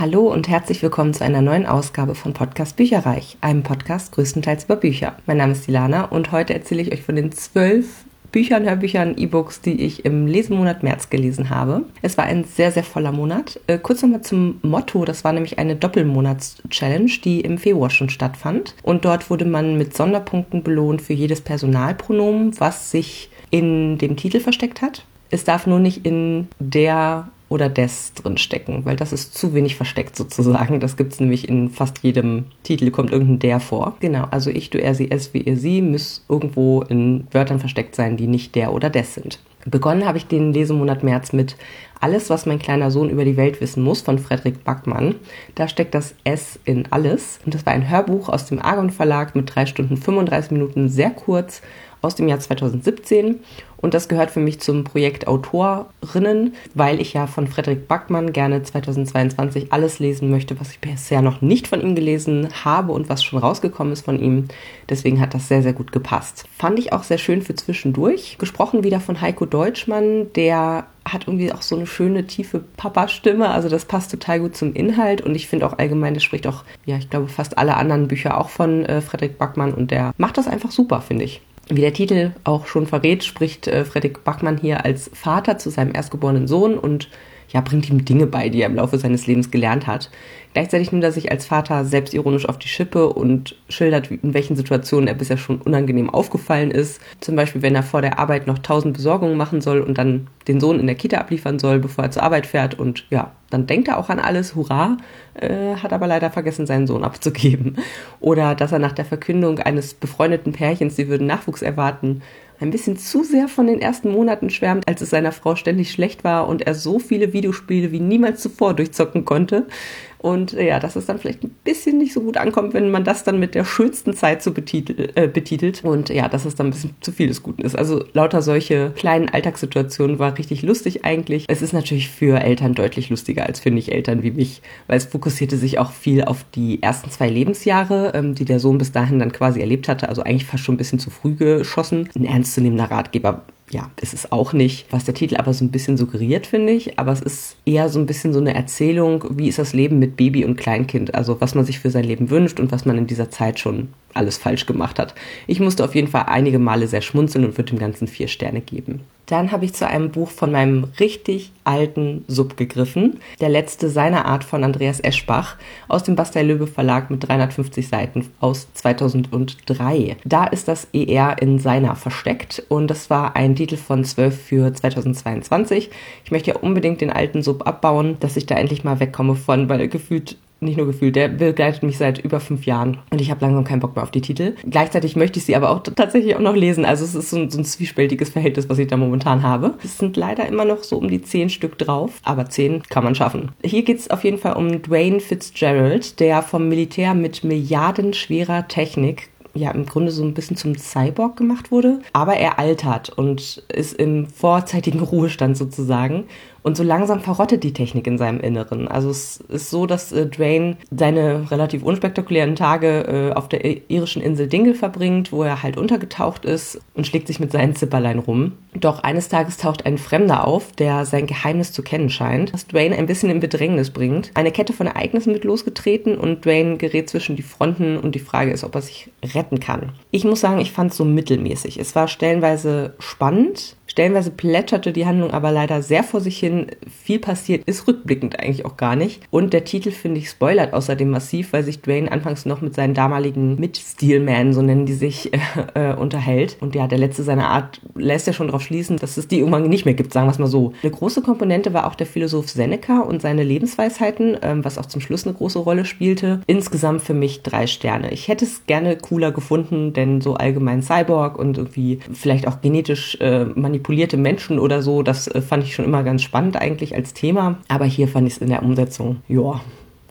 Hallo und herzlich willkommen zu einer neuen Ausgabe von Podcast Bücherreich, einem Podcast größtenteils über Bücher. Mein Name ist Dilana und heute erzähle ich euch von den zwölf Büchern, Hörbüchern, E-Books, die ich im Lesemonat März gelesen habe. Es war ein sehr, sehr voller Monat. Äh, kurz nochmal zum Motto. Das war nämlich eine Doppelmonats-Challenge, die im Februar schon stattfand. Und dort wurde man mit Sonderpunkten belohnt für jedes Personalpronomen, was sich in dem Titel versteckt hat. Es darf nur nicht in der oder des drin stecken, weil das ist zu wenig versteckt sozusagen. Das gibt es nämlich in fast jedem Titel, kommt irgendein der vor. Genau, also ich, du, er, sie, es, wie ihr, sie, muss irgendwo in Wörtern versteckt sein, die nicht der oder des sind. Begonnen habe ich den Lesemonat März mit Alles, was mein kleiner Sohn über die Welt wissen muss von Frederik Backmann. Da steckt das S in alles. Und das war ein Hörbuch aus dem Argon Verlag mit drei Stunden 35 Minuten, sehr kurz aus dem Jahr 2017 und das gehört für mich zum Projekt Autorinnen, weil ich ja von Frederik Backmann gerne 2022 alles lesen möchte, was ich bisher noch nicht von ihm gelesen habe und was schon rausgekommen ist von ihm. Deswegen hat das sehr, sehr gut gepasst. Fand ich auch sehr schön für zwischendurch. Gesprochen wieder von Heiko Deutschmann, der hat irgendwie auch so eine schöne, tiefe Papa-Stimme. Also das passt total gut zum Inhalt und ich finde auch allgemein, das spricht auch, ja, ich glaube, fast alle anderen Bücher auch von äh, Frederik Backmann und der macht das einfach super, finde ich. Wie der Titel auch schon verrät, spricht äh, Fredrik Bachmann hier als Vater zu seinem erstgeborenen Sohn und ja, bringt ihm Dinge bei, die er im Laufe seines Lebens gelernt hat. Gleichzeitig nimmt er sich als Vater selbstironisch auf die Schippe und schildert, in welchen Situationen er bisher schon unangenehm aufgefallen ist. Zum Beispiel, wenn er vor der Arbeit noch tausend Besorgungen machen soll und dann den Sohn in der Kita abliefern soll, bevor er zur Arbeit fährt. Und ja, dann denkt er auch an alles, hurra, äh, hat aber leider vergessen, seinen Sohn abzugeben. Oder dass er nach der Verkündung eines befreundeten Pärchens, sie würden Nachwuchs erwarten, ein bisschen zu sehr von den ersten Monaten schwärmt, als es seiner Frau ständig schlecht war und er so viele Videospiele wie niemals zuvor durchzocken konnte. Und äh, ja, dass es dann vielleicht ein bisschen nicht so gut ankommt, wenn man das dann mit der schönsten Zeit so betitel, äh, betitelt. Und ja, dass es dann ein bisschen zu viel des Guten ist. Also lauter solche kleinen Alltagssituationen war richtig lustig eigentlich. Es ist natürlich für Eltern deutlich lustiger als für Nicht-Eltern wie mich, weil es fokussierte sich auch viel auf die ersten zwei Lebensjahre, ähm, die der Sohn bis dahin dann quasi erlebt hatte. Also eigentlich fast schon ein bisschen zu früh geschossen. Ein ernstzunehmender Ratgeber ja, ist es auch nicht, was der Titel aber so ein bisschen suggeriert, finde ich. Aber es ist eher so ein bisschen so eine Erzählung, wie ist das Leben mit Baby und Kleinkind, also was man sich für sein Leben wünscht und was man in dieser Zeit schon alles falsch gemacht hat. Ich musste auf jeden Fall einige Male sehr schmunzeln und würde dem Ganzen vier Sterne geben. Dann habe ich zu einem Buch von meinem richtig alten Sub gegriffen. Der letzte seiner Art von Andreas Eschbach aus dem Bastei Löbe Verlag mit 350 Seiten aus 2003. Da ist das ER in seiner versteckt und das war ein Titel von 12 für 2022. Ich möchte ja unbedingt den alten Sub abbauen, dass ich da endlich mal wegkomme von, weil gefühlt nicht nur gefühlt, der begleitet mich seit über fünf Jahren und ich habe langsam keinen Bock mehr auf die Titel. Gleichzeitig möchte ich sie aber auch tatsächlich auch noch lesen. Also es ist so ein, so ein zwiespältiges Verhältnis, was ich da momentan habe. Es sind leider immer noch so um die zehn Stück drauf, aber zehn kann man schaffen. Hier geht es auf jeden Fall um Dwayne Fitzgerald, der vom Militär mit milliardenschwerer Technik ja im Grunde so ein bisschen zum Cyborg gemacht wurde, aber er altert und ist im vorzeitigen Ruhestand sozusagen und so langsam verrottet die Technik in seinem Inneren. Also es ist so, dass äh, Dwayne seine relativ unspektakulären Tage äh, auf der irischen Insel Dingle verbringt, wo er halt untergetaucht ist und schlägt sich mit seinen Zipperlein rum. Doch eines Tages taucht ein Fremder auf, der sein Geheimnis zu kennen scheint, was Dwayne ein bisschen in Bedrängnis bringt. Eine Kette von Ereignissen wird losgetreten und Dwayne gerät zwischen die Fronten und die Frage ist, ob er sich retten kann. Ich muss sagen, ich fand es so mittelmäßig. Es war stellenweise spannend, Stellenweise plätscherte die Handlung aber leider sehr vor sich hin. Viel passiert ist rückblickend eigentlich auch gar nicht. Und der Titel, finde ich, spoilert außerdem massiv, weil sich Dwayne anfangs noch mit seinen damaligen Mit-Steelman, so nennen die sich, äh, äh, unterhält. Und ja, der letzte seiner Art lässt ja schon darauf schließen, dass es die irgendwann nicht mehr gibt, sagen wir es mal so. Eine große Komponente war auch der Philosoph Seneca und seine Lebensweisheiten, ähm, was auch zum Schluss eine große Rolle spielte. Insgesamt für mich drei Sterne. Ich hätte es gerne cooler gefunden, denn so allgemein Cyborg und irgendwie vielleicht auch genetisch äh, manipuliert manipulierte Menschen oder so, das äh, fand ich schon immer ganz spannend eigentlich als Thema. Aber hier fand ich es in der Umsetzung, ja,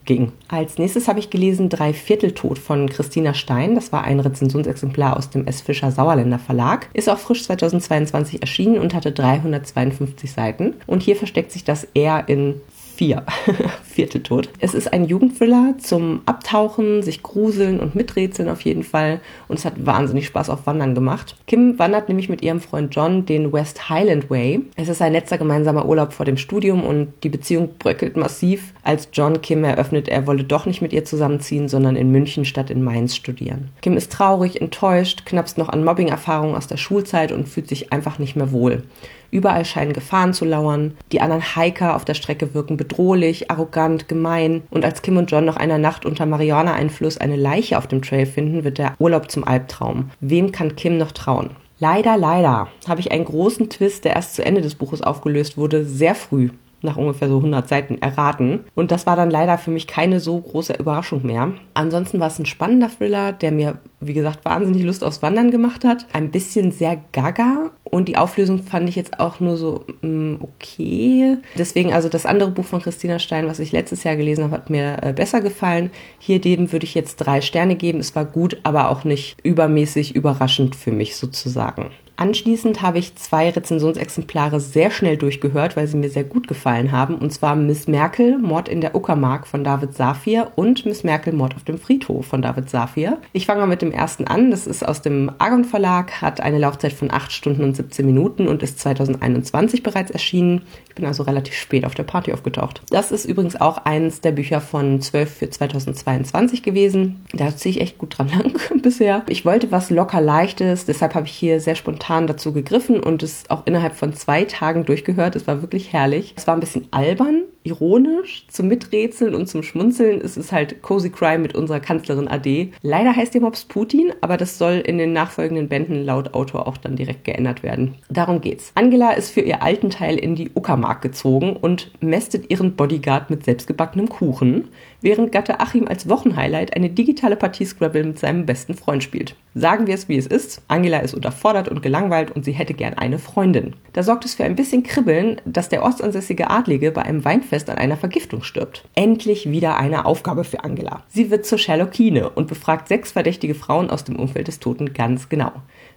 ging. Als nächstes habe ich gelesen Drei Viertel Tod von Christina Stein. Das war ein Rezensionsexemplar aus dem S. Fischer Sauerländer Verlag. Ist auch frisch 2022 erschienen und hatte 352 Seiten. Und hier versteckt sich das R in 4. Vierteltod. Es ist ein Jugendthriller zum Abtauchen, sich gruseln und miträtseln auf jeden Fall. Und es hat wahnsinnig Spaß auf Wandern gemacht. Kim wandert nämlich mit ihrem Freund John den West Highland Way. Es ist ein letzter gemeinsamer Urlaub vor dem Studium und die Beziehung bröckelt massiv, als John Kim eröffnet, er wolle doch nicht mit ihr zusammenziehen, sondern in München statt in Mainz studieren. Kim ist traurig, enttäuscht, knappst noch an Mobbing-Erfahrungen aus der Schulzeit und fühlt sich einfach nicht mehr wohl. Überall scheinen Gefahren zu lauern. Die anderen Hiker auf der Strecke wirken bedrohlich, arrogant, gemein. Und als Kim und John noch einer Nacht unter Marihuana-Einfluss eine Leiche auf dem Trail finden, wird der Urlaub zum Albtraum. Wem kann Kim noch trauen? Leider, leider habe ich einen großen Twist, der erst zu Ende des Buches aufgelöst wurde, sehr früh nach ungefähr so 100 Seiten erraten. Und das war dann leider für mich keine so große Überraschung mehr. Ansonsten war es ein spannender Thriller, der mir, wie gesagt, wahnsinnig Lust aufs Wandern gemacht hat. Ein bisschen sehr gaga. Und die Auflösung fand ich jetzt auch nur so mm, okay. Deswegen, also das andere Buch von Christina Stein, was ich letztes Jahr gelesen habe, hat mir äh, besser gefallen. Hier dem würde ich jetzt drei Sterne geben. Es war gut, aber auch nicht übermäßig überraschend für mich sozusagen. Anschließend habe ich zwei Rezensionsexemplare sehr schnell durchgehört, weil sie mir sehr gut gefallen haben. Und zwar Miss Merkel, Mord in der Uckermark von David Safir und Miss Merkel, Mord auf dem Friedhof von David Safir. Ich fange mal mit dem ersten an. Das ist aus dem Argon Verlag, hat eine Laufzeit von 8 Stunden und 17 Minuten und ist 2021 bereits erschienen. Ich bin also relativ spät auf der Party aufgetaucht. Das ist übrigens auch eines der Bücher von 12 für 2022 gewesen. Da ziehe ich echt gut dran lang bisher. Ich wollte was locker leichtes, deshalb habe ich hier sehr spontan spontan dazu gegriffen und es auch innerhalb von zwei Tagen durchgehört. Es war wirklich herrlich. Es war ein bisschen albern, ironisch, zum Miträtseln und zum Schmunzeln. Es ist halt Cozy Crime mit unserer Kanzlerin AD. Leider heißt der Mops Putin, aber das soll in den nachfolgenden Bänden laut Autor auch dann direkt geändert werden. Darum geht's. Angela ist für ihr alten Teil in die Uckermark gezogen und mästet ihren Bodyguard mit selbstgebackenem Kuchen, während Gatte Achim als Wochenhighlight eine digitale Partie Scrabble mit seinem besten Freund spielt. Sagen wir es wie es ist, Angela ist unterfordert und gelangweilt und sie hätte gern eine Freundin. Da sorgt es für ein bisschen Kribbeln, dass der ortsansässige Adlige bei einem Weinfest an einer Vergiftung stirbt. Endlich wieder eine Aufgabe für Angela. Sie wird zur Sherlockine und befragt sechs verdächtige Frauen aus dem Umfeld des Toten ganz genau.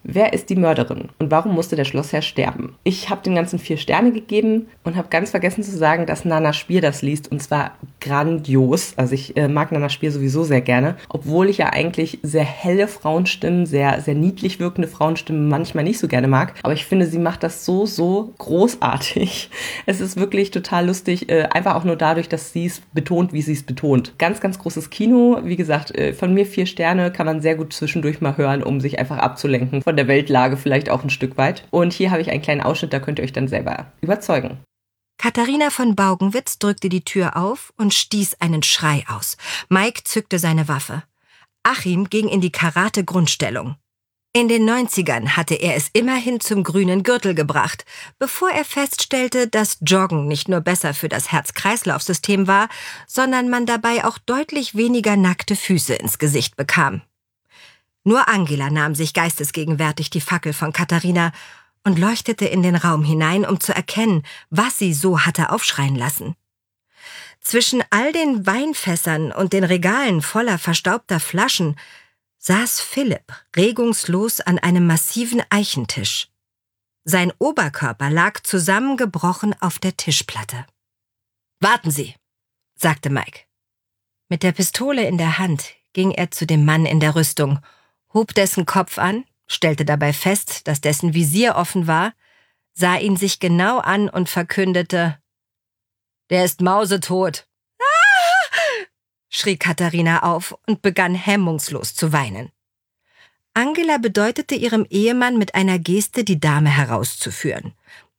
Wer ist die Mörderin und warum musste der Schlossherr sterben? Ich habe den ganzen vier Sterne gegeben und habe ganz vergessen zu sagen, dass Nana Spier das liest und zwar grandios. Also ich äh, mag Nana Spier sowieso sehr gerne, obwohl ich ja eigentlich sehr helle Frauenstimmen, sehr sehr niedlich wirkende Frauenstimmen manchmal nicht so gerne mag. Aber ich finde, sie macht das so so großartig. Es ist wirklich total lustig, äh, einfach auch nur dadurch, dass sie es betont, wie sie es betont. Ganz ganz großes Kino. Wie gesagt, äh, von mir vier Sterne kann man sehr gut zwischendurch mal hören, um sich einfach abzulenken von der Weltlage vielleicht auch ein Stück weit. Und hier habe ich einen kleinen Ausschnitt, da könnt ihr euch dann selber überzeugen. Katharina von Baugenwitz drückte die Tür auf und stieß einen Schrei aus. Mike zückte seine Waffe. Achim ging in die Karate-Grundstellung. In den 90ern hatte er es immerhin zum grünen Gürtel gebracht, bevor er feststellte, dass Joggen nicht nur besser für das Herz-Kreislauf-System war, sondern man dabei auch deutlich weniger nackte Füße ins Gesicht bekam. Nur Angela nahm sich geistesgegenwärtig die Fackel von Katharina und leuchtete in den Raum hinein, um zu erkennen, was sie so hatte aufschreien lassen. Zwischen all den Weinfässern und den Regalen voller verstaubter Flaschen saß Philipp regungslos an einem massiven Eichentisch. Sein Oberkörper lag zusammengebrochen auf der Tischplatte. Warten Sie, sagte Mike. Mit der Pistole in der Hand ging er zu dem Mann in der Rüstung hob dessen Kopf an, stellte dabei fest, dass dessen Visier offen war, sah ihn sich genau an und verkündete Der ist mausetot. Ah! schrie Katharina auf und begann hemmungslos zu weinen. Angela bedeutete ihrem Ehemann mit einer Geste, die Dame herauszuführen.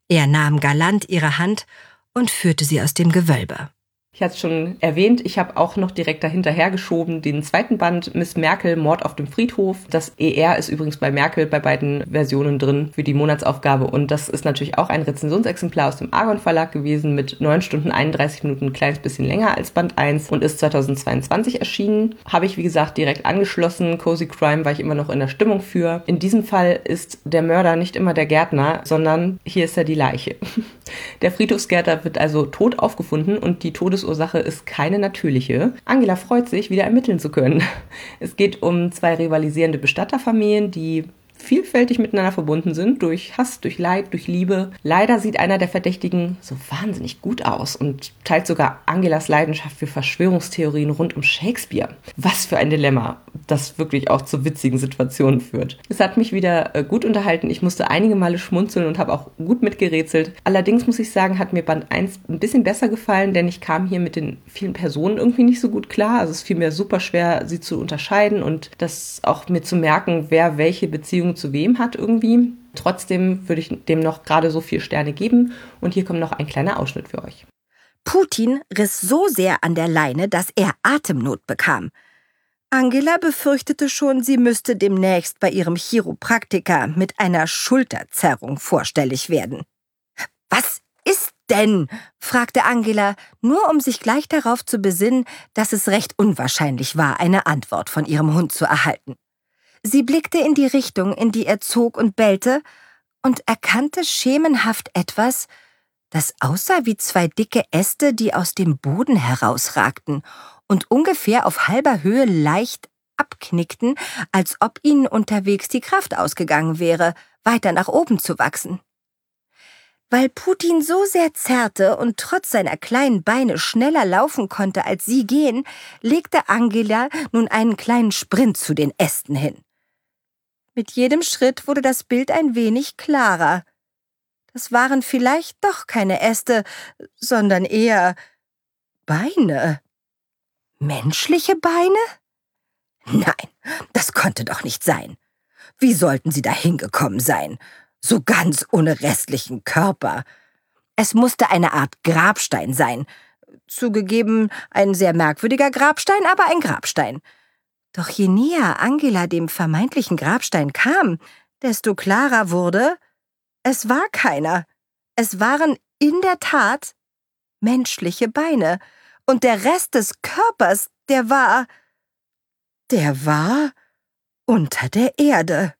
Er nahm galant ihre Hand und führte sie aus dem Gewölbe. Ich hatte es schon erwähnt, ich habe auch noch direkt dahinter hergeschoben den zweiten Band Miss Merkel, Mord auf dem Friedhof. Das ER ist übrigens bei Merkel bei beiden Versionen drin für die Monatsaufgabe und das ist natürlich auch ein Rezensionsexemplar aus dem Argon Verlag gewesen mit 9 Stunden 31 Minuten, ein kleines bisschen länger als Band 1 und ist 2022 erschienen. Habe ich wie gesagt direkt angeschlossen. Cozy Crime war ich immer noch in der Stimmung für. In diesem Fall ist der Mörder nicht immer der Gärtner, sondern hier ist er die Leiche. Der Friedhofsgärtner wird also tot aufgefunden und die Todesursache ist keine natürliche. Angela freut sich, wieder ermitteln zu können. Es geht um zwei rivalisierende Bestatterfamilien, die vielfältig miteinander verbunden sind, durch Hass, durch Leid, durch Liebe. Leider sieht einer der Verdächtigen so wahnsinnig gut aus und teilt sogar Angelas Leidenschaft für Verschwörungstheorien rund um Shakespeare. Was für ein Dilemma, das wirklich auch zu witzigen Situationen führt. Es hat mich wieder äh, gut unterhalten. Ich musste einige Male schmunzeln und habe auch gut mitgerätselt. Allerdings muss ich sagen, hat mir Band 1 ein bisschen besser gefallen, denn ich kam hier mit den vielen Personen irgendwie nicht so gut klar. Also es fiel mir super schwer, sie zu unterscheiden und das auch mir zu merken, wer welche Beziehung Beziehung zu wem hat irgendwie. Trotzdem würde ich dem noch gerade so vier Sterne geben. Und hier kommt noch ein kleiner Ausschnitt für euch. Putin riss so sehr an der Leine, dass er Atemnot bekam. Angela befürchtete schon, sie müsste demnächst bei ihrem Chiropraktiker mit einer Schulterzerrung vorstellig werden. Was ist denn? fragte Angela, nur um sich gleich darauf zu besinnen, dass es recht unwahrscheinlich war, eine Antwort von ihrem Hund zu erhalten. Sie blickte in die Richtung, in die er zog und bellte, und erkannte schemenhaft etwas, das aussah wie zwei dicke Äste, die aus dem Boden herausragten und ungefähr auf halber Höhe leicht abknickten, als ob ihnen unterwegs die Kraft ausgegangen wäre, weiter nach oben zu wachsen. Weil Putin so sehr zerrte und trotz seiner kleinen Beine schneller laufen konnte als sie gehen, legte Angela nun einen kleinen Sprint zu den Ästen hin. Mit jedem Schritt wurde das Bild ein wenig klarer. Das waren vielleicht doch keine Äste, sondern eher Beine. Menschliche Beine? Nein, das konnte doch nicht sein. Wie sollten sie da hingekommen sein? So ganz ohne restlichen Körper. Es musste eine Art Grabstein sein. Zugegeben, ein sehr merkwürdiger Grabstein, aber ein Grabstein. Doch je näher Angela dem vermeintlichen Grabstein kam, desto klarer wurde, es war keiner. Es waren in der Tat menschliche Beine, und der Rest des Körpers, der war, der war unter der Erde.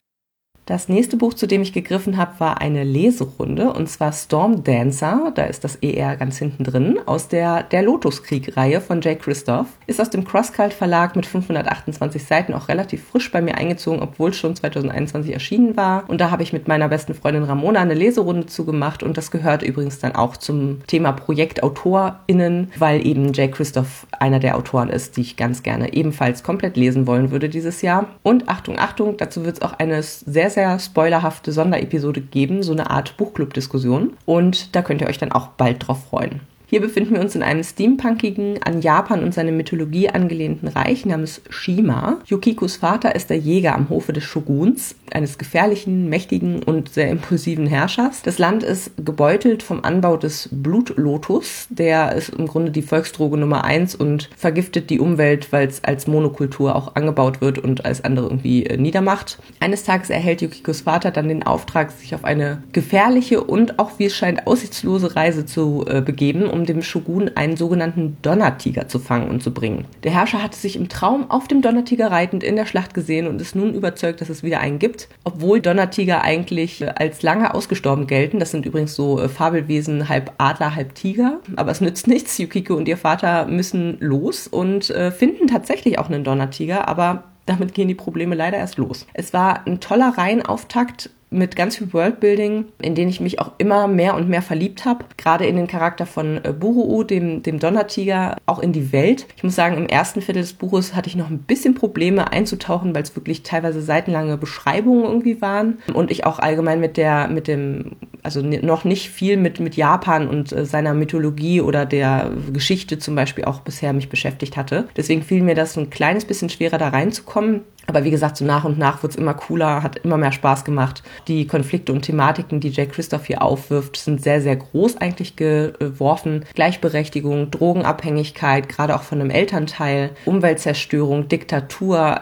Das nächste Buch, zu dem ich gegriffen habe, war eine Leserunde und zwar Storm Dancer, da ist das ER ganz hinten drin, aus der Der Lotuskrieg-Reihe von Jay Christoph. Ist aus dem Crosscult Verlag mit 528 Seiten auch relativ frisch bei mir eingezogen, obwohl es schon 2021 erschienen war. Und da habe ich mit meiner besten Freundin Ramona eine Leserunde zugemacht und das gehört übrigens dann auch zum Thema ProjektautorInnen, weil eben Jay Christoph einer der Autoren ist, die ich ganz gerne ebenfalls komplett lesen wollen würde dieses Jahr. Und Achtung, Achtung, dazu wird es auch eine sehr, sehr spoilerhafte Sonderepisode geben, so eine Art Buchclub-Diskussion. Und da könnt ihr euch dann auch bald drauf freuen. Hier befinden wir uns in einem steampunkigen, an Japan und seine Mythologie angelehnten Reich namens Shima. Yukikos Vater ist der Jäger am Hofe des Shoguns, eines gefährlichen, mächtigen und sehr impulsiven Herrschers. Das Land ist gebeutelt vom Anbau des Blutlotus. Der ist im Grunde die Volksdroge Nummer eins und vergiftet die Umwelt, weil es als Monokultur auch angebaut wird und als andere irgendwie äh, niedermacht. Eines Tages erhält Yukikos Vater dann den Auftrag, sich auf eine gefährliche und auch, wie es scheint, aussichtslose Reise zu äh, begeben, um dem Shogun einen sogenannten Donnertiger zu fangen und zu bringen. Der Herrscher hatte sich im Traum auf dem Donnertiger reitend in der Schlacht gesehen und ist nun überzeugt, dass es wieder einen gibt, obwohl Donnertiger eigentlich äh, als lange ausgestorben gelten. Das sind übrigens so äh, Fabelwesen, halb Adler, halb Tiger. Aber es nützt nichts. Yukiko und ihr Vater müssen los und äh, finden tatsächlich auch einen Donnertiger, aber damit gehen die Probleme leider erst los. Es war ein toller Reihenauftakt mit ganz viel Worldbuilding, in den ich mich auch immer mehr und mehr verliebt habe. Gerade in den Charakter von äh, Buruu, dem, dem Donnertiger, auch in die Welt. Ich muss sagen, im ersten Viertel des Buches hatte ich noch ein bisschen Probleme einzutauchen, weil es wirklich teilweise seitenlange Beschreibungen irgendwie waren. Und ich auch allgemein mit der, mit dem, also noch nicht viel mit, mit Japan und äh, seiner Mythologie oder der Geschichte zum Beispiel auch bisher mich beschäftigt hatte. Deswegen fiel mir das ein kleines bisschen schwerer da reinzukommen. Aber wie gesagt, so nach und nach wird es immer cooler, hat immer mehr Spaß gemacht. Die Konflikte und Thematiken, die Jack Christoph hier aufwirft, sind sehr, sehr groß eigentlich geworfen. Gleichberechtigung, Drogenabhängigkeit, gerade auch von einem Elternteil, Umweltzerstörung, Diktatur,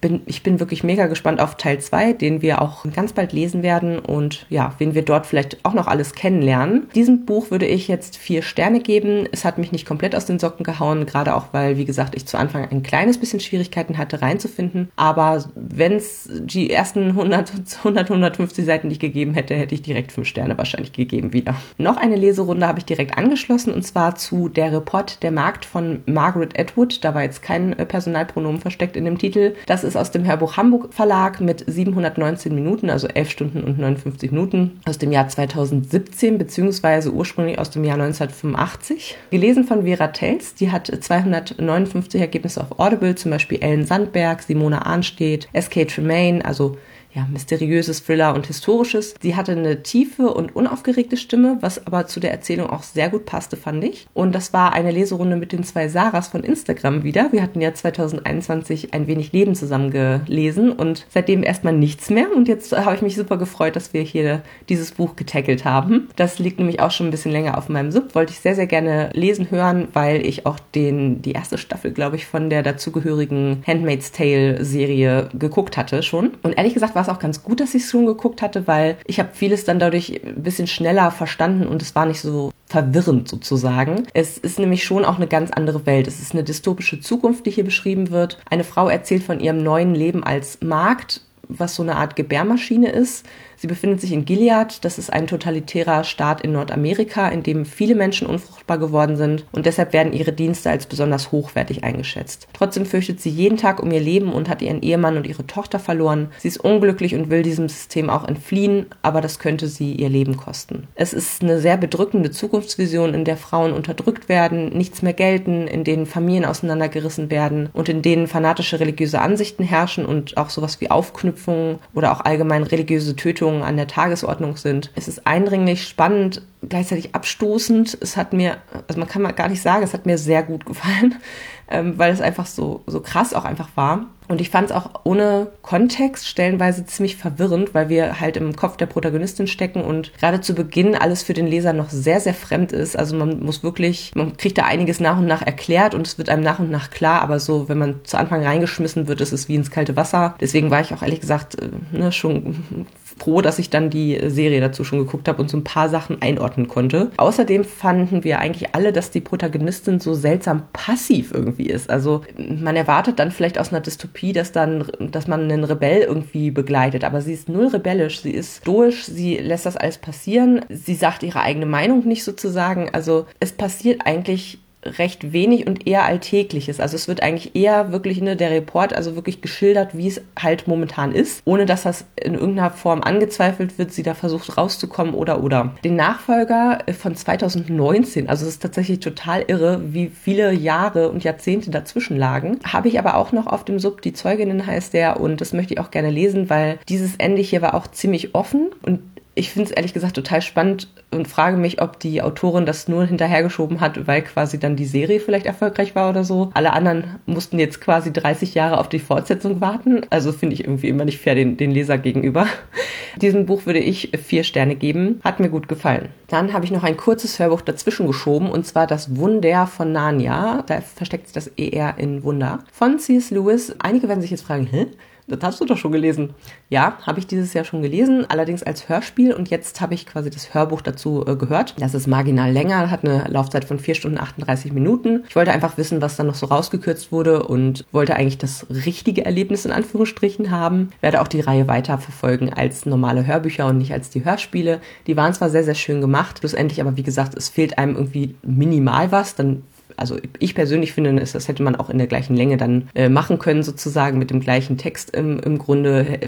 bin, ich bin wirklich mega gespannt auf Teil 2, den wir auch ganz bald lesen werden und ja, wen wir dort vielleicht auch noch alles kennenlernen. Diesem Buch würde ich jetzt vier Sterne geben. Es hat mich nicht komplett aus den Socken gehauen, gerade auch weil, wie gesagt, ich zu Anfang ein kleines bisschen Schwierigkeiten hatte reinzufinden. Aber wenn es die ersten 100, 100, 150 Seiten nicht gegeben hätte, hätte ich direkt fünf Sterne wahrscheinlich gegeben wieder. Noch eine Leserunde habe ich direkt angeschlossen und zwar zu Der Report der Markt von Margaret Atwood. Da war jetzt kein äh, Personalpronomen versteckt in dem Titel. Das ist ist aus dem Hörbuch Hamburg Verlag mit 719 Minuten, also 11 Stunden und 59 Minuten, aus dem Jahr 2017, beziehungsweise ursprünglich aus dem Jahr 1985. Gelesen von Vera Tels, die hat 259 Ergebnisse auf Audible, zum Beispiel Ellen Sandberg, Simona Arnstedt, S.K. Tremaine, also ja, mysteriöses Thriller und historisches. Sie hatte eine tiefe und unaufgeregte Stimme, was aber zu der Erzählung auch sehr gut passte, fand ich. Und das war eine Leserunde mit den zwei Sarahs von Instagram wieder. Wir hatten ja 2021 ein wenig Leben zusammen gelesen und seitdem erstmal nichts mehr. Und jetzt habe ich mich super gefreut, dass wir hier dieses Buch getackelt haben. Das liegt nämlich auch schon ein bisschen länger auf meinem Sub. Wollte ich sehr, sehr gerne lesen hören, weil ich auch den, die erste Staffel, glaube ich, von der dazugehörigen Handmaid's Tale Serie geguckt hatte schon. Und ehrlich gesagt war es auch ganz gut, dass ich es schon geguckt hatte, weil ich habe vieles dann dadurch ein bisschen schneller verstanden und es war nicht so verwirrend sozusagen. Es ist nämlich schon auch eine ganz andere Welt. Es ist eine dystopische Zukunft, die hier beschrieben wird. Eine Frau erzählt von ihrem neuen Leben als Magd, was so eine Art Gebärmaschine ist. Sie befindet sich in Gilead. Das ist ein totalitärer Staat in Nordamerika, in dem viele Menschen unfruchtbar geworden sind und deshalb werden ihre Dienste als besonders hochwertig eingeschätzt. Trotzdem fürchtet sie jeden Tag um ihr Leben und hat ihren Ehemann und ihre Tochter verloren. Sie ist unglücklich und will diesem System auch entfliehen, aber das könnte sie ihr Leben kosten. Es ist eine sehr bedrückende Zukunftsvision, in der Frauen unterdrückt werden, nichts mehr gelten, in denen Familien auseinandergerissen werden und in denen fanatische religiöse Ansichten herrschen und auch sowas wie Aufknüpfungen oder auch allgemein religiöse Tötungen Entwicklungen an der Tagesordnung sind. Es ist eindringlich, spannend, gleichzeitig abstoßend. Es hat mir, also man kann mal gar nicht sagen, es hat mir sehr gut gefallen, ähm, weil es einfach so, so krass auch einfach war. Und ich fand es auch ohne Kontext stellenweise ziemlich verwirrend, weil wir halt im Kopf der Protagonistin stecken und gerade zu Beginn alles für den Leser noch sehr, sehr fremd ist. Also man muss wirklich, man kriegt da einiges nach und nach erklärt und es wird einem nach und nach klar, aber so, wenn man zu Anfang reingeschmissen wird, ist es wie ins kalte Wasser. Deswegen war ich auch ehrlich gesagt äh, ne, schon froh, dass ich dann die Serie dazu schon geguckt habe und so ein paar Sachen einordnen konnte. Außerdem fanden wir eigentlich alle, dass die Protagonistin so seltsam passiv irgendwie ist. Also man erwartet dann vielleicht aus einer Dystopie, dass dann, dass man einen Rebell irgendwie begleitet, aber sie ist null rebellisch, sie ist stoisch, sie lässt das alles passieren, sie sagt ihre eigene Meinung nicht sozusagen. Also es passiert eigentlich recht wenig und eher Alltägliches. Also es wird eigentlich eher wirklich ne, der Report, also wirklich geschildert, wie es halt momentan ist, ohne dass das in irgendeiner Form angezweifelt wird, sie da versucht rauszukommen oder oder. Den Nachfolger von 2019, also es ist tatsächlich total irre, wie viele Jahre und Jahrzehnte dazwischen lagen, habe ich aber auch noch auf dem Sub, die Zeuginnen heißt der und das möchte ich auch gerne lesen, weil dieses Ende hier war auch ziemlich offen und ich finde es ehrlich gesagt total spannend und frage mich, ob die Autorin das nur hinterhergeschoben hat, weil quasi dann die Serie vielleicht erfolgreich war oder so. Alle anderen mussten jetzt quasi 30 Jahre auf die Fortsetzung warten. Also finde ich irgendwie immer nicht fair den, den Leser gegenüber. Diesem Buch würde ich vier Sterne geben. Hat mir gut gefallen. Dann habe ich noch ein kurzes Hörbuch dazwischen geschoben und zwar das Wunder von Narnia. Da versteckt sich das ER in Wunder von C.S. Lewis. Einige werden sich jetzt fragen, hä? Das hast du doch schon gelesen. Ja, habe ich dieses Jahr schon gelesen, allerdings als Hörspiel und jetzt habe ich quasi das Hörbuch dazu äh, gehört. Das ist marginal länger, hat eine Laufzeit von 4 Stunden 38 Minuten. Ich wollte einfach wissen, was dann noch so rausgekürzt wurde und wollte eigentlich das richtige Erlebnis in Anführungsstrichen haben. Werde auch die Reihe weiter verfolgen als normale Hörbücher und nicht als die Hörspiele. Die waren zwar sehr, sehr schön gemacht, schlussendlich aber wie gesagt, es fehlt einem irgendwie minimal was, dann also ich persönlich finde, das hätte man auch in der gleichen Länge dann äh, machen können, sozusagen mit dem gleichen Text im, im Grunde.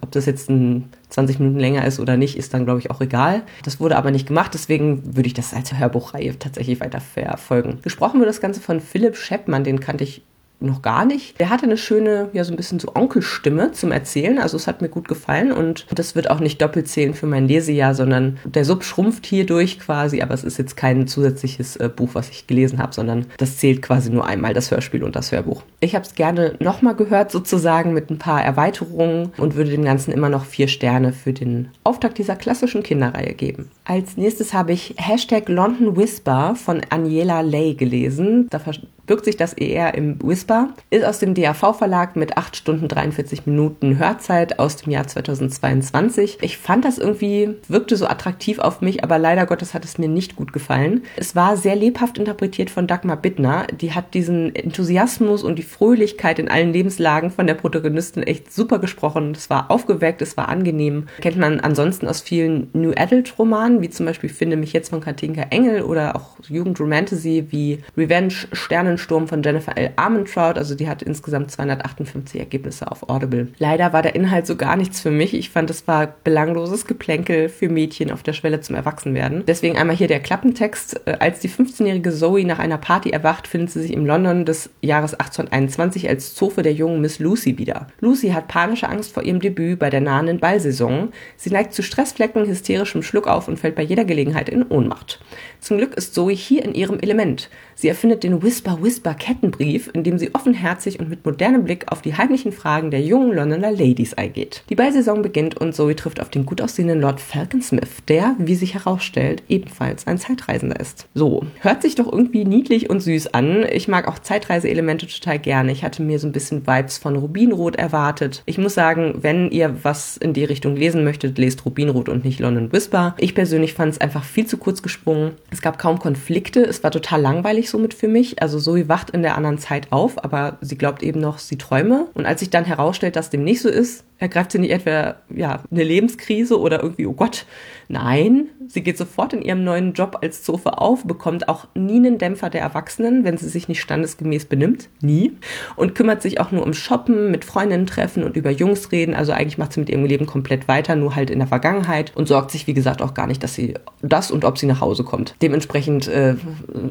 Ob das jetzt ein 20 Minuten länger ist oder nicht, ist dann, glaube ich, auch egal. Das wurde aber nicht gemacht, deswegen würde ich das als Hörbuchreihe tatsächlich weiter verfolgen. Gesprochen wird das Ganze von Philipp Scheppmann, den kannte ich noch gar nicht. Der hatte eine schöne, ja, so ein bisschen so Onkelstimme zum Erzählen. Also es hat mir gut gefallen und das wird auch nicht doppelt zählen für mein Lesejahr, sondern der Sub schrumpft hierdurch quasi, aber es ist jetzt kein zusätzliches äh, Buch, was ich gelesen habe, sondern das zählt quasi nur einmal das Hörspiel und das Hörbuch. Ich habe es gerne nochmal gehört, sozusagen mit ein paar Erweiterungen und würde dem Ganzen immer noch vier Sterne für den Auftakt dieser klassischen Kinderreihe geben. Als nächstes habe ich Hashtag London Whisper von Aniela Lay gelesen. Da birgt sich das ER im Whisper, ist aus dem DAV-Verlag mit 8 Stunden 43 Minuten Hörzeit aus dem Jahr 2022. Ich fand das irgendwie, wirkte so attraktiv auf mich, aber leider Gottes hat es mir nicht gut gefallen. Es war sehr lebhaft interpretiert von Dagmar Bittner. Die hat diesen Enthusiasmus und die Fröhlichkeit in allen Lebenslagen von der Protagonistin echt super gesprochen. Es war aufgeweckt, es war angenehm. Kennt man ansonsten aus vielen New Adult Romanen, wie zum Beispiel Finde mich jetzt von Katinka Engel oder auch Jugendromantasy wie Revenge, Sternen Sternensturm von Jennifer L. Armentrout angeschaut. Also die hat insgesamt 258 Ergebnisse auf Audible. Leider war der Inhalt so gar nichts für mich. Ich fand, es war belangloses Geplänkel für Mädchen auf der Schwelle zum Erwachsenwerden. Deswegen einmal hier der Klappentext. Äh, als die 15-jährige Zoe nach einer Party erwacht, findet sie sich im London des Jahres 1821 als Zofe der jungen Miss Lucy wieder. Lucy hat panische Angst vor ihrem Debüt bei der nahenden Ballsaison. Sie neigt zu Stressflecken, hysterischem Schluck auf und fällt bei jeder Gelegenheit in Ohnmacht. Zum Glück ist Zoe hier in ihrem Element. Sie erfindet den Whisper-Whisper-Kettenbrief, in dem sie offenherzig und mit modernem Blick auf die heimlichen Fragen der jungen Londoner Ladies eingeht. Die Ballsaison beginnt und Zoe trifft auf den gut aussehenden Lord Falcon Smith, der, wie sich herausstellt, ebenfalls ein Zeitreisender ist. So, hört sich doch irgendwie niedlich und süß an. Ich mag auch Zeitreiseelemente total gerne. Ich hatte mir so ein bisschen Vibes von Rubinrot erwartet. Ich muss sagen, wenn ihr was in die Richtung lesen möchtet, lest Rubinrot und nicht London Whisper. Ich persönlich fand es einfach viel zu kurz gesprungen. Es gab kaum Konflikte. Es war total langweilig somit für mich. Also Zoe wacht in der anderen Zeit auf, aber sie glaubt eben noch, sie träume. Und als sich dann herausstellt, dass dem nicht so ist, ergreift sie nicht etwa ja, eine Lebenskrise oder irgendwie, oh Gott, nein, sie geht sofort in ihrem neuen Job als Zofe auf, bekommt auch nie einen Dämpfer der Erwachsenen, wenn sie sich nicht standesgemäß benimmt, nie, und kümmert sich auch nur um Shoppen, mit Freundinnen treffen und über Jungs reden, also eigentlich macht sie mit ihrem Leben komplett weiter, nur halt in der Vergangenheit und sorgt sich, wie gesagt, auch gar nicht, dass sie das und ob sie nach Hause kommt. Dementsprechend äh,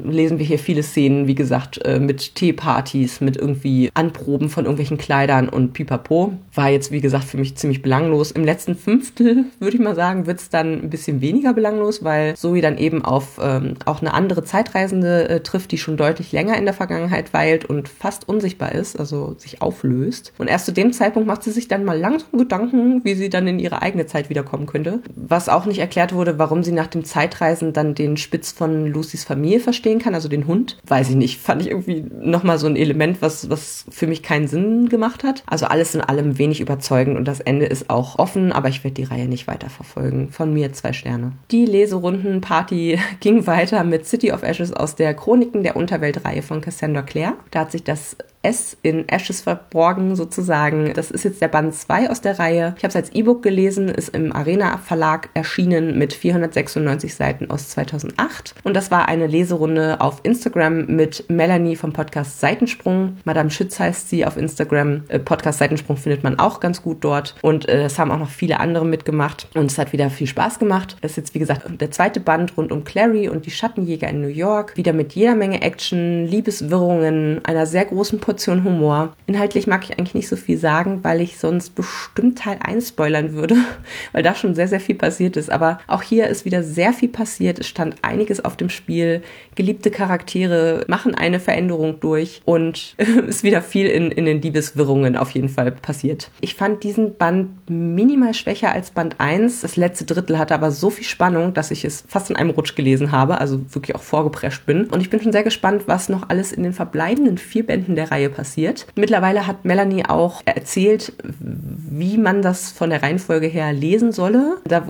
lesen wir hier viele Szenen, wie gesagt, äh, mit Teepartys, mit irgendwie Anproben von irgendwelchen Kleidern und pipapo. War jetzt, wie gesagt, für mich ziemlich belanglos. Im letzten Fünftel, würde ich mal sagen, wird es dann ein bisschen weniger belanglos, weil Zoe dann eben auf ähm, auch eine andere Zeitreisende äh, trifft, die schon deutlich länger in der Vergangenheit weilt und fast unsichtbar ist, also sich auflöst. Und erst zu dem Zeitpunkt macht sie sich dann mal langsam Gedanken, wie sie dann in ihre eigene Zeit wiederkommen könnte. Was auch nicht erklärt wurde, warum sie nach dem Zeitreisen dann den Spitz von Lucys Familie verstehen kann, also den Hund. Weiß ich nicht. Fand ich irgendwie nochmal so ein Element, was, was für mich keinen Sinn gemacht hat. Also alles in allem wenig überzeugend und das Ende ist auch offen, aber ich werde die Reihe nicht weiter verfolgen. Von mir zwei Sterne. Die Leserundenparty ging weiter mit City of Ashes aus der Chroniken der Unterwelt-Reihe von Cassandra Clare. Da hat sich das S in Ashes verborgen sozusagen. Das ist jetzt der Band 2 aus der Reihe. Ich habe es als E-Book gelesen, ist im Arena Verlag erschienen mit 496 Seiten aus 2008. Und das war eine Leserunde auf Instagram mit Melanie vom Podcast Seitensprung. Madame Schütz heißt sie auf Instagram. Äh, Podcast Seitensprung findet man auch ganz gut dort. Und äh, es haben auch noch viele andere mitgemacht. Und es hat wieder viel Spaß gemacht. Es ist jetzt, wie gesagt, der zweite Band rund um Clary und die Schattenjäger in New York. Wieder mit jeder Menge Action, Liebeswirrungen, einer sehr großen Portion Portion Humor. Inhaltlich mag ich eigentlich nicht so viel sagen, weil ich sonst bestimmt Teil 1 spoilern würde, weil da schon sehr, sehr viel passiert ist. Aber auch hier ist wieder sehr viel passiert. Es stand einiges auf dem Spiel. Geliebte Charaktere machen eine Veränderung durch und ist wieder viel in, in den Liebeswirrungen auf jeden Fall passiert. Ich fand diesen Band minimal schwächer als Band 1. Das letzte Drittel hatte aber so viel Spannung, dass ich es fast in einem Rutsch gelesen habe, also wirklich auch vorgeprescht bin. Und ich bin schon sehr gespannt, was noch alles in den verbleibenden vier Bänden der Reihe Reihe passiert. Mittlerweile hat Melanie auch erzählt, wie man das von der Reihenfolge her lesen solle. Da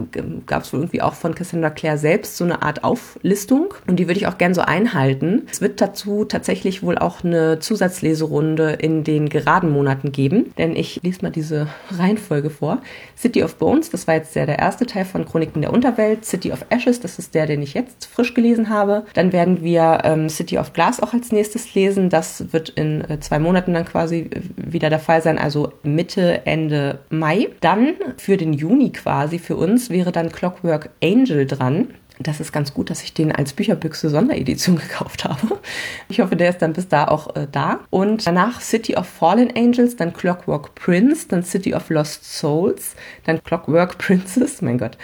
gab es irgendwie auch von Cassandra Clare selbst so eine Art Auflistung und die würde ich auch gern so einhalten. Es wird dazu tatsächlich wohl auch eine Zusatzleserunde in den geraden Monaten geben, denn ich lese mal diese Reihenfolge vor. City of Bones, das war jetzt der, der erste Teil von Chroniken der Unterwelt. City of Ashes, das ist der, den ich jetzt frisch gelesen habe. Dann werden wir ähm, City of Glass auch als nächstes lesen. Das wird in äh, zwei Monaten dann quasi wieder der Fall sein, also Mitte, Ende Mai. Dann für den Juni quasi für uns wäre dann Clockwork Angel dran das ist ganz gut, dass ich den als Bücherbüchse Sonderedition gekauft habe. Ich hoffe, der ist dann bis da auch äh, da. Und danach City of Fallen Angels, dann Clockwork Prince, dann City of Lost Souls, dann Clockwork Princess, mein Gott,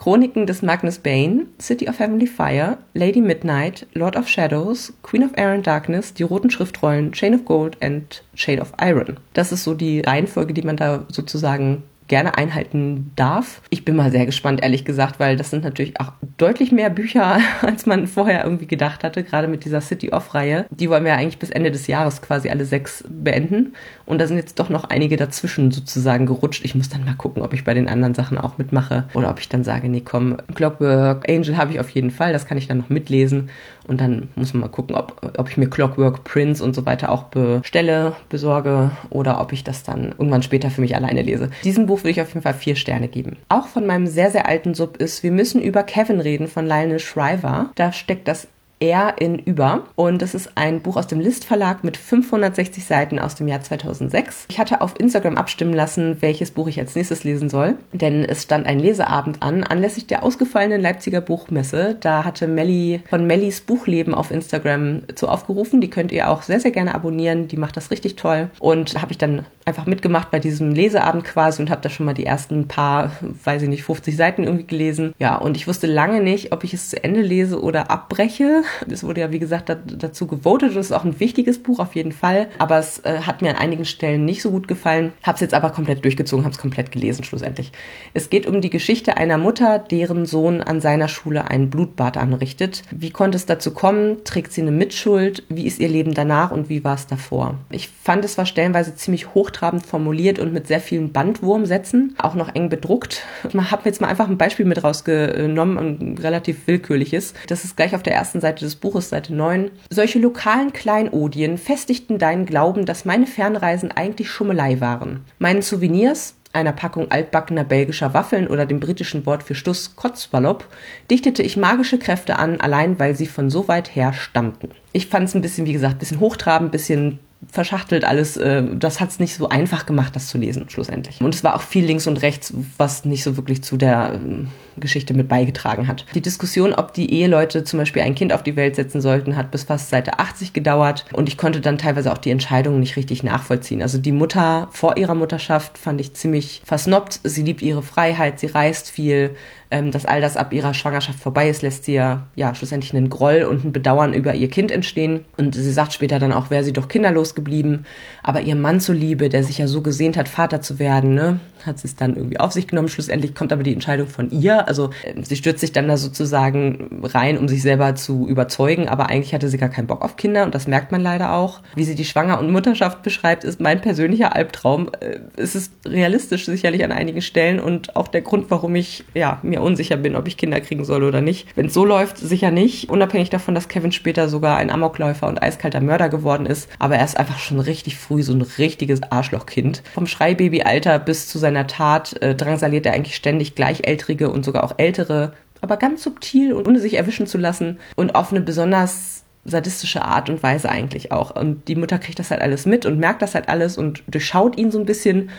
Chroniken des Magnus Bane, City of Heavenly Fire, Lady Midnight, Lord of Shadows, Queen of Air and Darkness, die roten Schriftrollen, Chain of Gold and Shade of Iron. Das ist so die Reihenfolge, die man da sozusagen gerne einhalten darf. Ich bin mal sehr gespannt, ehrlich gesagt, weil das sind natürlich auch deutlich mehr Bücher, als man vorher irgendwie gedacht hatte, gerade mit dieser City Off-Reihe. Die wollen wir eigentlich bis Ende des Jahres quasi alle sechs beenden. Und da sind jetzt doch noch einige dazwischen sozusagen gerutscht. Ich muss dann mal gucken, ob ich bei den anderen Sachen auch mitmache oder ob ich dann sage, nee, komm, Clockwork Angel habe ich auf jeden Fall, das kann ich dann noch mitlesen. Und dann muss man mal gucken, ob, ob ich mir Clockwork Prince und so weiter auch bestelle, besorge oder ob ich das dann irgendwann später für mich alleine lese. Diesem Buch würde ich auf jeden Fall vier Sterne geben. Auch von meinem sehr, sehr alten Sub ist Wir müssen über Kevin reden von Lionel Shriver. Da steckt das Er in Über. Und das ist ein Buch aus dem List Verlag mit 560 Seiten aus dem Jahr 2006. Ich hatte auf Instagram abstimmen lassen, welches Buch ich als nächstes lesen soll, denn es stand ein Leseabend an, anlässlich der ausgefallenen Leipziger Buchmesse. Da hatte Melli von Mellis Buchleben auf Instagram zu aufgerufen. Die könnt ihr auch sehr, sehr gerne abonnieren. Die macht das richtig toll. Und habe ich dann einfach mitgemacht bei diesem Leseabend quasi und habe da schon mal die ersten paar, weiß ich nicht, 50 Seiten irgendwie gelesen. Ja, und ich wusste lange nicht, ob ich es zu Ende lese oder abbreche. Es wurde ja, wie gesagt, dazu gewotet und es ist auch ein wichtiges Buch auf jeden Fall. Aber es äh, hat mir an einigen Stellen nicht so gut gefallen. Habe es jetzt aber komplett durchgezogen, habe es komplett gelesen schlussendlich. Es geht um die Geschichte einer Mutter, deren Sohn an seiner Schule ein Blutbad anrichtet. Wie konnte es dazu kommen? Trägt sie eine Mitschuld? Wie ist ihr Leben danach und wie war es davor? Ich fand, es war stellenweise ziemlich hochtrabend formuliert und mit sehr vielen Bandwurmsätzen, auch noch eng bedruckt. Ich habe jetzt mal einfach ein Beispiel mit rausgenommen, ein relativ willkürliches. Das ist gleich auf der ersten Seite des Buches, Seite 9. Solche lokalen Kleinodien festigten deinen Glauben, dass meine Fernreisen eigentlich Schummelei waren. Meinen Souvenirs, einer Packung altbackener belgischer Waffeln oder dem britischen Wort für Stuss Kotzballop, dichtete ich magische Kräfte an, allein weil sie von so weit her stammten. Ich fand es ein bisschen, wie gesagt, bisschen hochtrabend, bisschen verschachtelt alles. Äh, das hat es nicht so einfach gemacht, das zu lesen, schlussendlich. Und es war auch viel links und rechts, was nicht so wirklich zu der ähm, Geschichte mit beigetragen hat. Die Diskussion, ob die Eheleute zum Beispiel ein Kind auf die Welt setzen sollten, hat bis fast Seite 80 gedauert und ich konnte dann teilweise auch die Entscheidungen nicht richtig nachvollziehen. Also die Mutter vor ihrer Mutterschaft fand ich ziemlich versnobbt. Sie liebt ihre Freiheit, sie reist viel, ähm, dass all das ab ihrer Schwangerschaft vorbei ist, lässt sie ja, ja schlussendlich einen Groll und ein Bedauern über ihr Kind entstehen. Und sie sagt später dann auch, wäre sie doch kinderlos geblieben. Aber ihr Mann zuliebe, der sich ja so gesehnt hat, Vater zu werden, ne, hat sie es dann irgendwie auf sich genommen. Schlussendlich kommt aber die Entscheidung von ihr. Also äh, sie stürzt sich dann da sozusagen rein, um sich selber zu überzeugen. Aber eigentlich hatte sie gar keinen Bock auf Kinder und das merkt man leider auch. Wie sie die Schwanger- und Mutterschaft beschreibt, ist mein persönlicher Albtraum. Äh, es ist realistisch sicherlich an einigen Stellen und auch der Grund, warum ich ja mir unsicher bin, ob ich Kinder kriegen soll oder nicht. Wenn es so läuft, sicher nicht. Unabhängig davon, dass Kevin später sogar ein Amokläufer und eiskalter Mörder geworden ist. Aber er ist einfach schon richtig früh so ein richtiges Arschlochkind. Vom Schreibabyalter bis zu seiner Tat äh, drangsaliert er eigentlich ständig Gleichaltrige und sogar auch ältere. Aber ganz subtil und ohne sich erwischen zu lassen und auf eine besonders sadistische Art und Weise eigentlich auch. Und die Mutter kriegt das halt alles mit und merkt das halt alles und durchschaut ihn so ein bisschen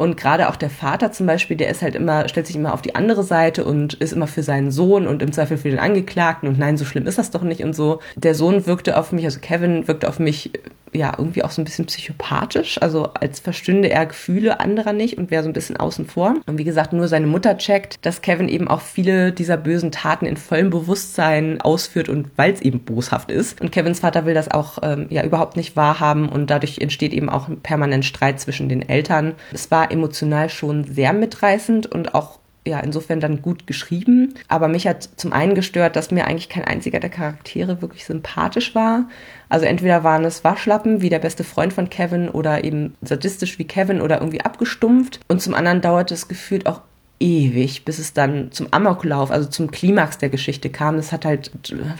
und gerade auch der Vater zum Beispiel, der ist halt immer, stellt sich immer auf die andere Seite und ist immer für seinen Sohn und im Zweifel für den Angeklagten und nein, so schlimm ist das doch nicht und so. Der Sohn wirkte auf mich, also Kevin wirkte auf mich ja irgendwie auch so ein bisschen psychopathisch, also als verstünde er Gefühle anderer nicht und wäre so ein bisschen außen vor. Und wie gesagt, nur seine Mutter checkt, dass Kevin eben auch viele dieser bösen Taten in vollem Bewusstsein ausführt und weil es eben boshaft ist. Und Kevins Vater will das auch ähm, ja überhaupt nicht wahrhaben und dadurch entsteht eben auch permanent Streit zwischen den Eltern. Es war emotional schon sehr mitreißend und auch ja, insofern dann gut geschrieben. Aber mich hat zum einen gestört, dass mir eigentlich kein einziger der Charaktere wirklich sympathisch war. Also entweder waren es Waschlappen wie der beste Freund von Kevin oder eben sadistisch wie Kevin oder irgendwie abgestumpft. Und zum anderen dauerte es gefühlt auch ewig, bis es dann zum Amoklauf, also zum Klimax der Geschichte kam. Das hat halt,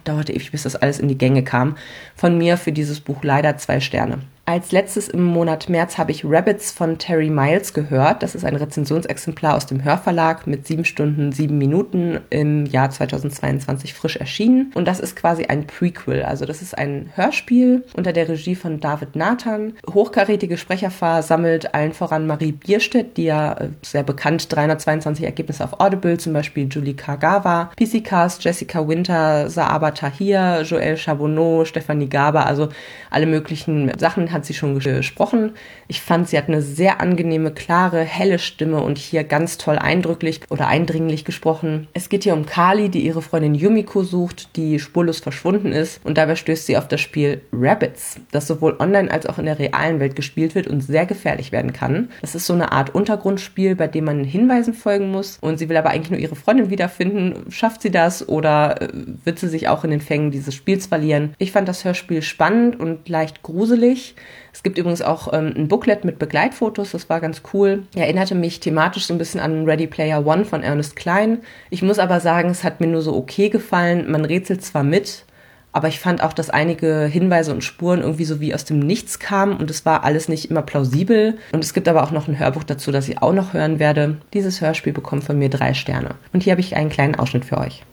dauerte ewig, bis das alles in die Gänge kam. Von mir für dieses Buch leider zwei Sterne. Als letztes im Monat März habe ich Rabbits von Terry Miles gehört. Das ist ein Rezensionsexemplar aus dem Hörverlag mit sieben Stunden, sieben Minuten im Jahr 2022 frisch erschienen. Und das ist quasi ein Prequel. Also das ist ein Hörspiel unter der Regie von David Nathan. Hochkarätige Sprecherfahr sammelt allen voran Marie Bierstedt, die ja äh, sehr bekannt 322 Ergebnisse auf Audible, zum Beispiel Julie Kagawa, PC Cast, Jessica Winter, Saaba Tahir, Joël Chabonneau, Stephanie Gaber, also alle möglichen Sachen hat hat sie schon gesprochen. Ich fand, sie hat eine sehr angenehme, klare, helle Stimme und hier ganz toll eindrücklich oder eindringlich gesprochen. Es geht hier um Kali, die ihre Freundin Yumiko sucht, die spurlos verschwunden ist und dabei stößt sie auf das Spiel Rabbits, das sowohl online als auch in der realen Welt gespielt wird und sehr gefährlich werden kann. Das ist so eine Art Untergrundspiel, bei dem man Hinweisen folgen muss und sie will aber eigentlich nur ihre Freundin wiederfinden. Schafft sie das oder äh, wird sie sich auch in den Fängen dieses Spiels verlieren? Ich fand das Hörspiel spannend und leicht gruselig. Es gibt übrigens auch ähm, ein Booklet mit Begleitfotos, das war ganz cool. Erinnerte mich thematisch so ein bisschen an Ready Player One von Ernest Klein. Ich muss aber sagen, es hat mir nur so okay gefallen. Man rätselt zwar mit, aber ich fand auch, dass einige Hinweise und Spuren irgendwie so wie aus dem Nichts kamen und es war alles nicht immer plausibel. Und es gibt aber auch noch ein Hörbuch dazu, das ich auch noch hören werde. Dieses Hörspiel bekommt von mir drei Sterne. Und hier habe ich einen kleinen Ausschnitt für euch.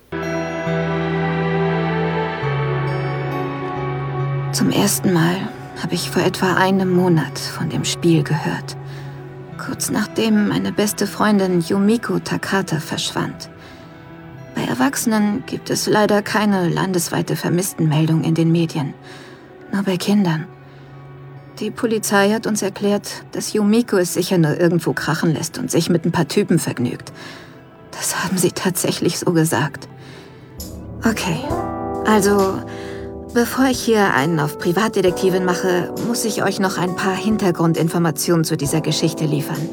Zum ersten Mal habe ich vor etwa einem Monat von dem Spiel gehört. Kurz nachdem meine beste Freundin Yumiko Takata verschwand. Bei Erwachsenen gibt es leider keine landesweite Vermisstenmeldung in den Medien. Nur bei Kindern. Die Polizei hat uns erklärt, dass Yumiko es sicher nur irgendwo krachen lässt und sich mit ein paar Typen vergnügt. Das haben sie tatsächlich so gesagt. Okay, also bevor ich hier einen auf Privatdetektivin mache, muss ich euch noch ein paar Hintergrundinformationen zu dieser Geschichte liefern.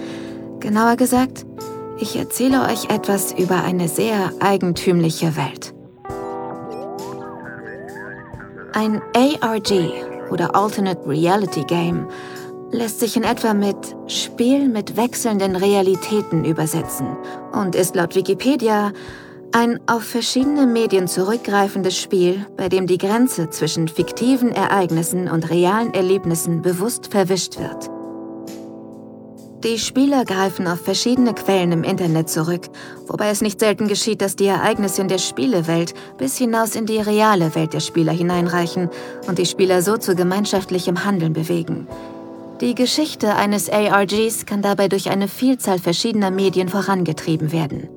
Genauer gesagt, ich erzähle euch etwas über eine sehr eigentümliche Welt. Ein ARG oder Alternate Reality Game lässt sich in etwa mit Spiel mit wechselnden Realitäten übersetzen und ist laut Wikipedia ein auf verschiedene Medien zurückgreifendes Spiel, bei dem die Grenze zwischen fiktiven Ereignissen und realen Erlebnissen bewusst verwischt wird. Die Spieler greifen auf verschiedene Quellen im Internet zurück, wobei es nicht selten geschieht, dass die Ereignisse in der Spielewelt bis hinaus in die reale Welt der Spieler hineinreichen und die Spieler so zu gemeinschaftlichem Handeln bewegen. Die Geschichte eines ARGs kann dabei durch eine Vielzahl verschiedener Medien vorangetrieben werden.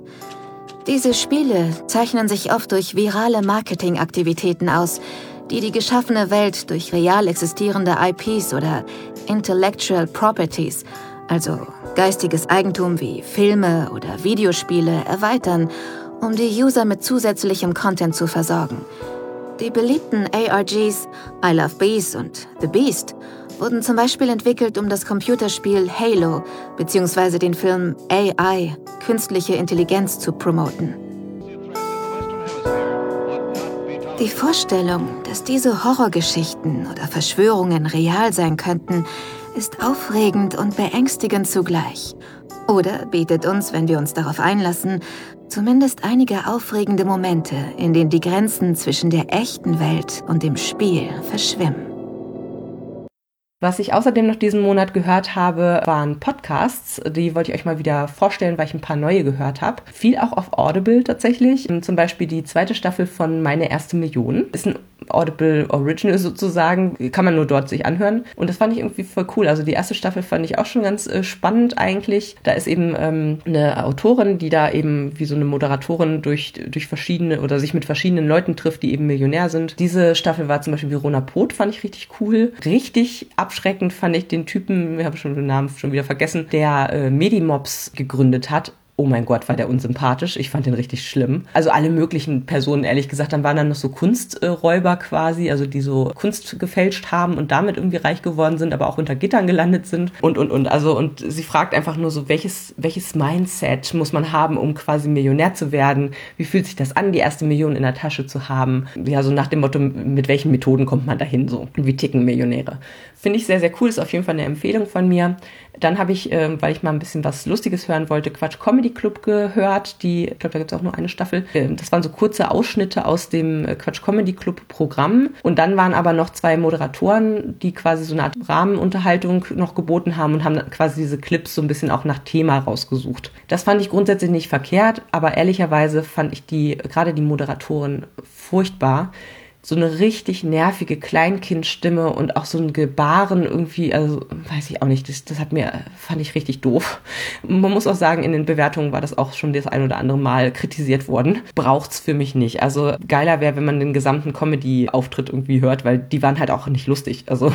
Diese Spiele zeichnen sich oft durch virale Marketingaktivitäten aus, die die geschaffene Welt durch real existierende IPs oder Intellectual Properties also geistiges Eigentum wie Filme oder Videospiele, erweitern, um die User mit zusätzlichem Content zu versorgen. Die beliebten ARGs I Love Bees und The Beast wurden zum Beispiel entwickelt, um das Computerspiel Halo bzw. den Film AI, künstliche Intelligenz, zu promoten. Die Vorstellung, dass diese Horrorgeschichten oder Verschwörungen real sein könnten, ist aufregend und beängstigend zugleich. Oder bietet uns, wenn wir uns darauf einlassen, zumindest einige aufregende Momente, in denen die Grenzen zwischen der echten Welt und dem Spiel verschwimmen. Was ich außerdem noch diesen Monat gehört habe, waren Podcasts. Die wollte ich euch mal wieder vorstellen, weil ich ein paar neue gehört habe. Viel auch auf Audible tatsächlich. Zum Beispiel die zweite Staffel von Meine erste Million. Ist ein Audible Original sozusagen, kann man nur dort sich anhören. Und das fand ich irgendwie voll cool. Also die erste Staffel fand ich auch schon ganz äh, spannend eigentlich. Da ist eben ähm, eine Autorin, die da eben wie so eine Moderatorin durch, durch verschiedene oder sich mit verschiedenen Leuten trifft, die eben Millionär sind. Diese Staffel war zum Beispiel Verona Poth, fand ich richtig cool. Richtig abschreckend fand ich den Typen, ich habe schon den Namen schon wieder vergessen, der äh, Medimobs gegründet hat oh mein Gott, war der unsympathisch. Ich fand den richtig schlimm. Also alle möglichen Personen, ehrlich gesagt, dann waren dann noch so Kunsträuber quasi, also die so Kunst gefälscht haben und damit irgendwie reich geworden sind, aber auch unter Gittern gelandet sind und, und, und. Also, und sie fragt einfach nur so, welches, welches Mindset muss man haben, um quasi Millionär zu werden? Wie fühlt sich das an, die erste Million in der Tasche zu haben? Ja, so nach dem Motto, mit welchen Methoden kommt man dahin so? Wie ticken Millionäre? Finde ich sehr, sehr cool. Ist auf jeden Fall eine Empfehlung von mir. Dann habe ich, äh, weil ich mal ein bisschen was Lustiges hören wollte, Quatsch Comedy Club gehört. Die, ich glaube, da gibt es auch nur eine Staffel. Äh, das waren so kurze Ausschnitte aus dem äh, Quatsch Comedy Club Programm. Und dann waren aber noch zwei Moderatoren, die quasi so eine Art Rahmenunterhaltung noch geboten haben und haben quasi diese Clips so ein bisschen auch nach Thema rausgesucht. Das fand ich grundsätzlich nicht verkehrt, aber ehrlicherweise fand ich die, gerade die Moderatoren furchtbar so eine richtig nervige Kleinkindstimme und auch so ein Gebaren irgendwie, also weiß ich auch nicht, das, das hat mir, fand ich richtig doof. Man muss auch sagen, in den Bewertungen war das auch schon das ein oder andere Mal kritisiert worden. Braucht's für mich nicht. Also geiler wäre, wenn man den gesamten Comedy-Auftritt irgendwie hört, weil die waren halt auch nicht lustig. Also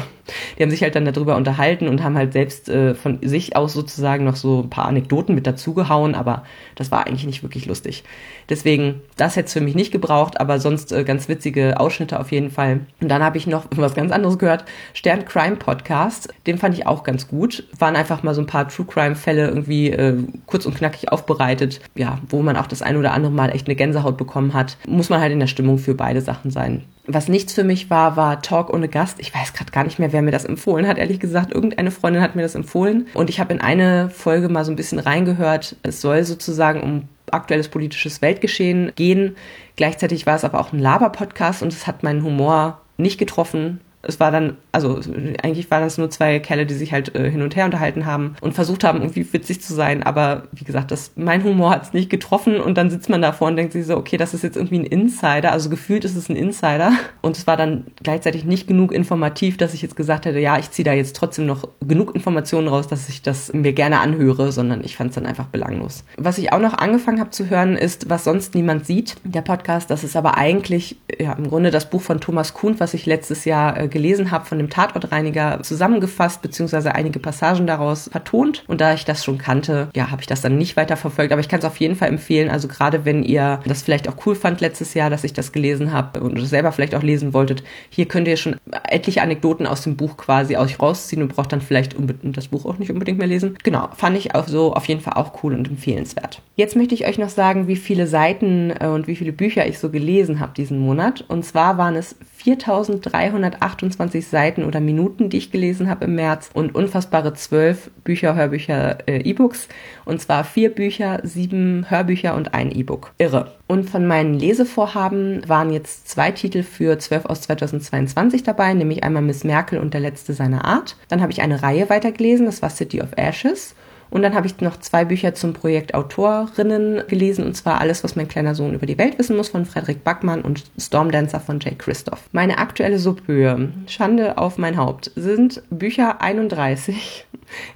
die haben sich halt dann darüber unterhalten und haben halt selbst äh, von sich aus sozusagen noch so ein paar Anekdoten mit dazugehauen, aber das war eigentlich nicht wirklich lustig. Deswegen, das hätte es für mich nicht gebraucht, aber sonst äh, ganz witzige Ausschnitte auf jeden Fall. Und dann habe ich noch was ganz anderes gehört. Stern Crime Podcast, den fand ich auch ganz gut. Waren einfach mal so ein paar True Crime Fälle irgendwie äh, kurz und knackig aufbereitet. Ja, wo man auch das ein oder andere Mal echt eine Gänsehaut bekommen hat. Muss man halt in der Stimmung für beide Sachen sein. Was nichts für mich war, war Talk ohne Gast. Ich weiß gerade gar nicht mehr, wer mir das empfohlen hat. Ehrlich gesagt, irgendeine Freundin hat mir das empfohlen. Und ich habe in eine Folge mal so ein bisschen reingehört. Es soll sozusagen um aktuelles politisches Weltgeschehen gehen. Gleichzeitig war es aber auch ein Laber-Podcast und es hat meinen Humor nicht getroffen. Es war dann, also eigentlich waren das nur zwei Kerle, die sich halt äh, hin und her unterhalten haben und versucht haben, irgendwie witzig zu sein. Aber wie gesagt, das, mein Humor hat es nicht getroffen und dann sitzt man davor und denkt sich so, okay, das ist jetzt irgendwie ein Insider. Also gefühlt ist es ein Insider. Und es war dann gleichzeitig nicht genug informativ, dass ich jetzt gesagt hätte, ja, ich ziehe da jetzt trotzdem noch genug Informationen raus, dass ich das mir gerne anhöre, sondern ich fand es dann einfach belanglos. Was ich auch noch angefangen habe zu hören, ist, was sonst niemand sieht, der Podcast. Das ist aber eigentlich ja, im Grunde das Buch von Thomas Kuhn, was ich letztes Jahr äh, gelesen habe, von dem Tatortreiniger zusammengefasst, beziehungsweise einige Passagen daraus vertont. Und da ich das schon kannte, ja, habe ich das dann nicht weiter verfolgt. Aber ich kann es auf jeden Fall empfehlen. Also gerade wenn ihr das vielleicht auch cool fand letztes Jahr, dass ich das gelesen habe und selber vielleicht auch lesen wolltet, hier könnt ihr schon etliche Anekdoten aus dem Buch quasi aus rausziehen und braucht dann vielleicht das Buch auch nicht unbedingt mehr lesen. Genau, fand ich auch so auf jeden Fall auch cool und empfehlenswert. Jetzt möchte ich euch noch sagen, wie viele Seiten äh, und wie viele Bücher ich so gelesen habe diesen Monat. Und zwar waren es 4328 Seiten oder Minuten, die ich gelesen habe im März und unfassbare zwölf Bücher, Hörbücher, äh, E-Books. Und zwar vier Bücher, sieben Hörbücher und ein E-Book. Irre. Und von meinen Lesevorhaben waren jetzt zwei Titel für 12 aus 2022 dabei, nämlich einmal Miss Merkel und der letzte seiner Art. Dann habe ich eine Reihe weitergelesen, das war City of Ashes. Und dann habe ich noch zwei Bücher zum Projekt Autorinnen gelesen, und zwar Alles, was mein kleiner Sohn über die Welt wissen muss von Frederik Backmann und Stormdancer von Jay Christoph. Meine aktuelle Subhöhe, Schande auf mein Haupt, sind Bücher 31.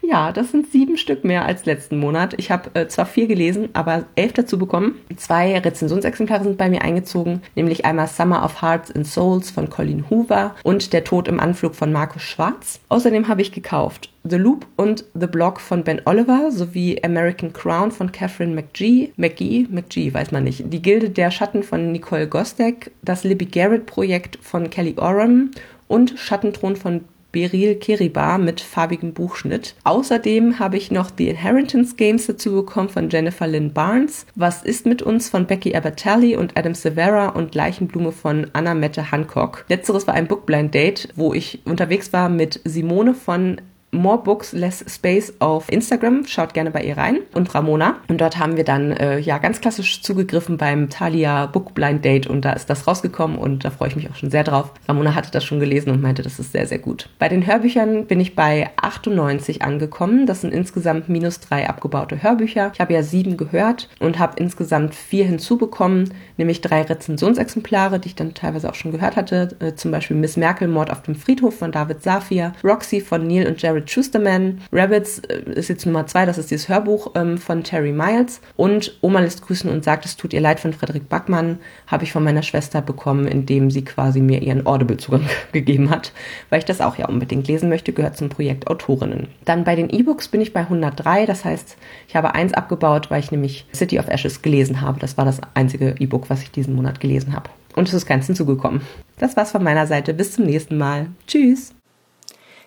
Ja, das sind sieben Stück mehr als letzten Monat. Ich habe äh, zwar vier gelesen, aber elf dazu bekommen. Zwei Rezensionsexemplare sind bei mir eingezogen, nämlich einmal Summer of Hearts and Souls von Colleen Hoover und Der Tod im Anflug von Markus Schwarz. Außerdem habe ich gekauft The Loop und The Block von Ben Oliver sowie American Crown von Catherine McGee, McGee, McGee, weiß man nicht, Die Gilde der Schatten von Nicole Gostek, das Libby Garrett Projekt von Kelly Oram und Schattenthron von Beryl Kiriba mit farbigem Buchschnitt. Außerdem habe ich noch The Inheritance Games dazu bekommen von Jennifer Lynn Barnes. Was ist mit uns von Becky Abertelli und Adam Severa und Leichenblume von Anna Mette Hancock. Letzteres war ein Bookblind Date, wo ich unterwegs war mit Simone von More Books, Less Space auf Instagram. Schaut gerne bei ihr rein. Und Ramona. Und dort haben wir dann äh, ja ganz klassisch zugegriffen beim Thalia Book Blind Date und da ist das rausgekommen und da freue ich mich auch schon sehr drauf. Ramona hatte das schon gelesen und meinte, das ist sehr, sehr gut. Bei den Hörbüchern bin ich bei 98 angekommen. Das sind insgesamt minus drei abgebaute Hörbücher. Ich habe ja sieben gehört und habe insgesamt vier hinzubekommen, nämlich drei Rezensionsexemplare, die ich dann teilweise auch schon gehört hatte. Äh, zum Beispiel Miss Merkel, Mord auf dem Friedhof von David Safir, Roxy von Neil und Jared Schusterman. Rabbits äh, ist jetzt Nummer zwei, das ist dieses Hörbuch ähm, von Terry Miles. Und Oma lässt grüßen und sagt, es tut ihr leid von Frederik Backmann, habe ich von meiner Schwester bekommen, indem sie quasi mir ihren Audible-Zugang gegeben hat, weil ich das auch ja unbedingt lesen möchte, gehört zum Projekt Autorinnen. Dann bei den E-Books bin ich bei 103, das heißt, ich habe eins abgebaut, weil ich nämlich City of Ashes gelesen habe. Das war das einzige E-Book, was ich diesen Monat gelesen habe. Und es ist ganz hinzugekommen. Das war's von meiner Seite. Bis zum nächsten Mal. Tschüss.